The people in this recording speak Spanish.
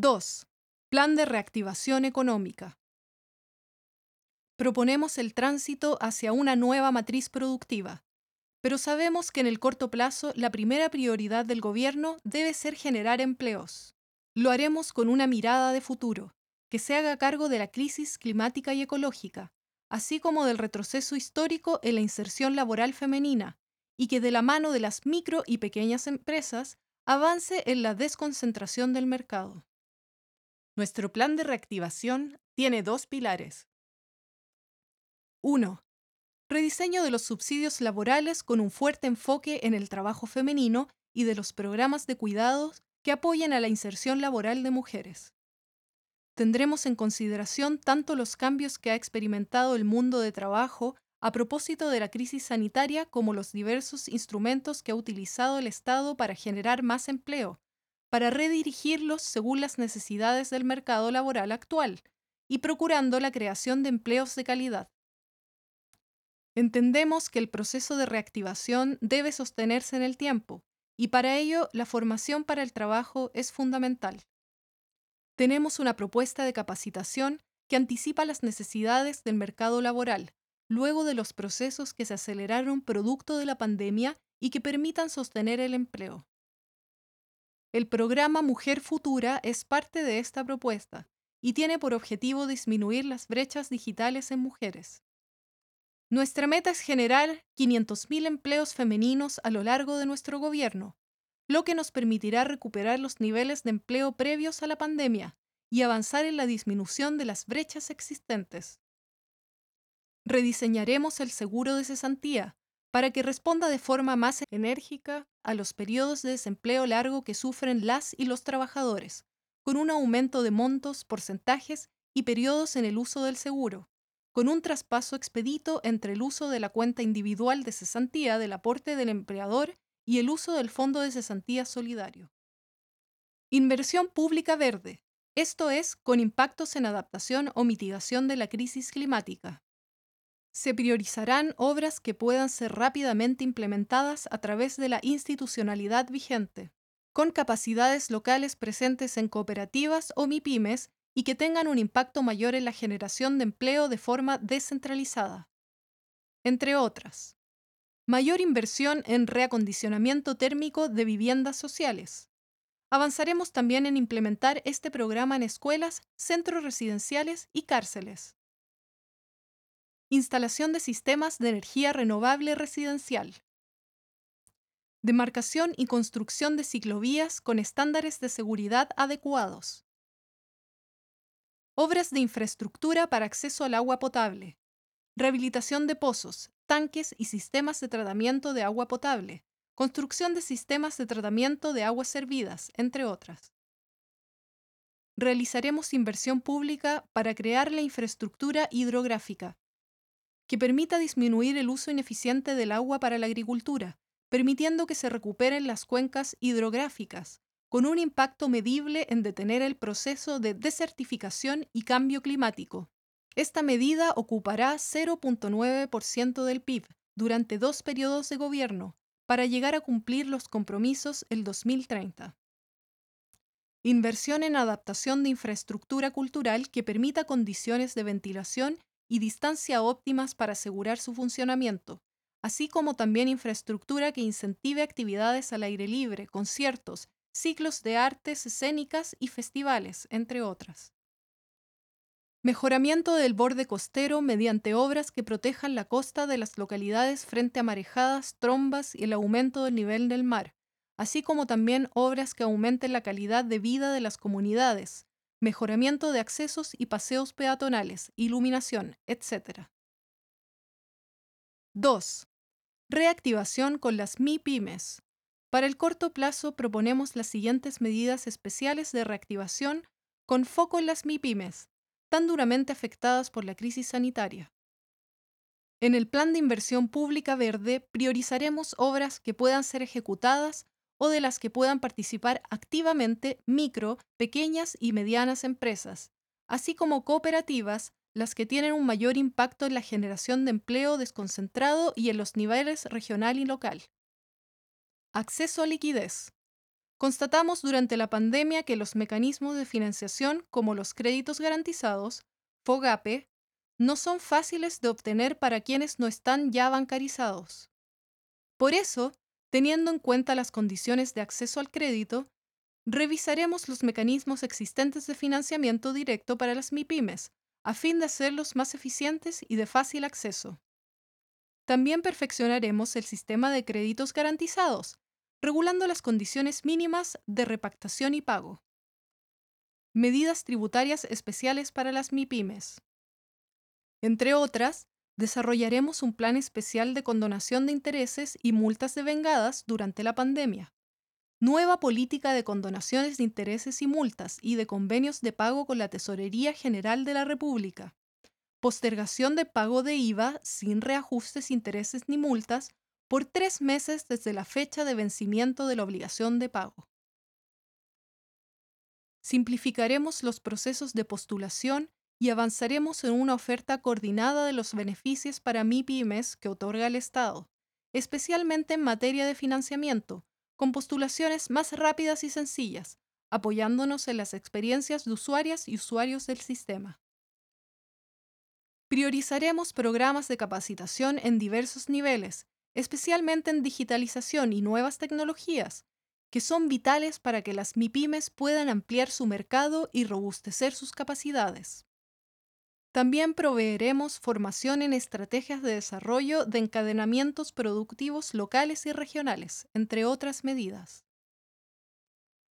2. Plan de reactivación económica. Proponemos el tránsito hacia una nueva matriz productiva, pero sabemos que en el corto plazo la primera prioridad del gobierno debe ser generar empleos. Lo haremos con una mirada de futuro, que se haga cargo de la crisis climática y ecológica, así como del retroceso histórico en la inserción laboral femenina, y que de la mano de las micro y pequeñas empresas avance en la desconcentración del mercado. Nuestro plan de reactivación tiene dos pilares. 1. Rediseño de los subsidios laborales con un fuerte enfoque en el trabajo femenino y de los programas de cuidados que apoyen a la inserción laboral de mujeres. Tendremos en consideración tanto los cambios que ha experimentado el mundo de trabajo a propósito de la crisis sanitaria como los diversos instrumentos que ha utilizado el Estado para generar más empleo, para redirigirlos según las necesidades del mercado laboral actual y procurando la creación de empleos de calidad. Entendemos que el proceso de reactivación debe sostenerse en el tiempo y para ello la formación para el trabajo es fundamental. Tenemos una propuesta de capacitación que anticipa las necesidades del mercado laboral, luego de los procesos que se aceleraron producto de la pandemia y que permitan sostener el empleo. El programa Mujer Futura es parte de esta propuesta y tiene por objetivo disminuir las brechas digitales en mujeres. Nuestra meta es generar 500.000 empleos femeninos a lo largo de nuestro gobierno, lo que nos permitirá recuperar los niveles de empleo previos a la pandemia y avanzar en la disminución de las brechas existentes. Rediseñaremos el seguro de cesantía para que responda de forma más enérgica a los periodos de desempleo largo que sufren las y los trabajadores, con un aumento de montos, porcentajes y periodos en el uso del seguro, con un traspaso expedito entre el uso de la cuenta individual de cesantía del aporte del empleador y el uso del Fondo de Cesantía Solidario. Inversión pública verde, esto es, con impactos en adaptación o mitigación de la crisis climática. Se priorizarán obras que puedan ser rápidamente implementadas a través de la institucionalidad vigente, con capacidades locales presentes en cooperativas o MIPIMES y que tengan un impacto mayor en la generación de empleo de forma descentralizada. Entre otras, mayor inversión en reacondicionamiento térmico de viviendas sociales. Avanzaremos también en implementar este programa en escuelas, centros residenciales y cárceles. Instalación de sistemas de energía renovable residencial. Demarcación y construcción de ciclovías con estándares de seguridad adecuados. Obras de infraestructura para acceso al agua potable. Rehabilitación de pozos, tanques y sistemas de tratamiento de agua potable. Construcción de sistemas de tratamiento de aguas servidas, entre otras. Realizaremos inversión pública para crear la infraestructura hidrográfica, que permita disminuir el uso ineficiente del agua para la agricultura, permitiendo que se recuperen las cuencas hidrográficas, con un impacto medible en detener el proceso de desertificación y cambio climático. Esta medida ocupará 0.9% del PIB durante dos periodos de gobierno para llegar a cumplir los compromisos el 2030. Inversión en adaptación de infraestructura cultural que permita condiciones de ventilación y distancia óptimas para asegurar su funcionamiento, así como también infraestructura que incentive actividades al aire libre, conciertos, ciclos de artes escénicas y festivales, entre otras. Mejoramiento del borde costero mediante obras que protejan la costa de las localidades frente a marejadas, trombas y el aumento del nivel del mar, así como también obras que aumenten la calidad de vida de las comunidades, mejoramiento de accesos y paseos peatonales, iluminación, etc. 2. Reactivación con las MIPIMES. Para el corto plazo proponemos las siguientes medidas especiales de reactivación con foco en las MIPIMES, tan duramente afectadas por la crisis sanitaria. En el plan de inversión pública verde priorizaremos obras que puedan ser ejecutadas o de las que puedan participar activamente micro, pequeñas y medianas empresas, así como cooperativas, las que tienen un mayor impacto en la generación de empleo desconcentrado y en los niveles regional y local. Acceso a liquidez. Constatamos durante la pandemia que los mecanismos de financiación como los créditos garantizados, FOGAPE, no son fáciles de obtener para quienes no están ya bancarizados. Por eso, teniendo en cuenta las condiciones de acceso al crédito, revisaremos los mecanismos existentes de financiamiento directo para las MIPIMES, a fin de hacerlos más eficientes y de fácil acceso. También perfeccionaremos el sistema de créditos garantizados, regulando las condiciones mínimas de repactación y pago. Medidas tributarias especiales para las MIPIMES. Entre otras, desarrollaremos un plan especial de condonación de intereses y multas de vengadas durante la pandemia. Nueva política de condonaciones de intereses y multas y de convenios de pago con la Tesorería General de la República. Postergación de pago de IVA sin reajustes, intereses ni multas por tres meses desde la fecha de vencimiento de la obligación de pago. Simplificaremos los procesos de postulación y avanzaremos en una oferta coordinada de los beneficios para MIPIMES que otorga el Estado, especialmente en materia de financiamiento, con postulaciones más rápidas y sencillas, apoyándonos en las experiencias de usuarias y usuarios del sistema. Priorizaremos programas de capacitación en diversos niveles, especialmente en digitalización y nuevas tecnologías, que son vitales para que las MIPIMES puedan ampliar su mercado y robustecer sus capacidades. También proveeremos formación en estrategias de desarrollo de encadenamientos productivos locales y regionales, entre otras medidas.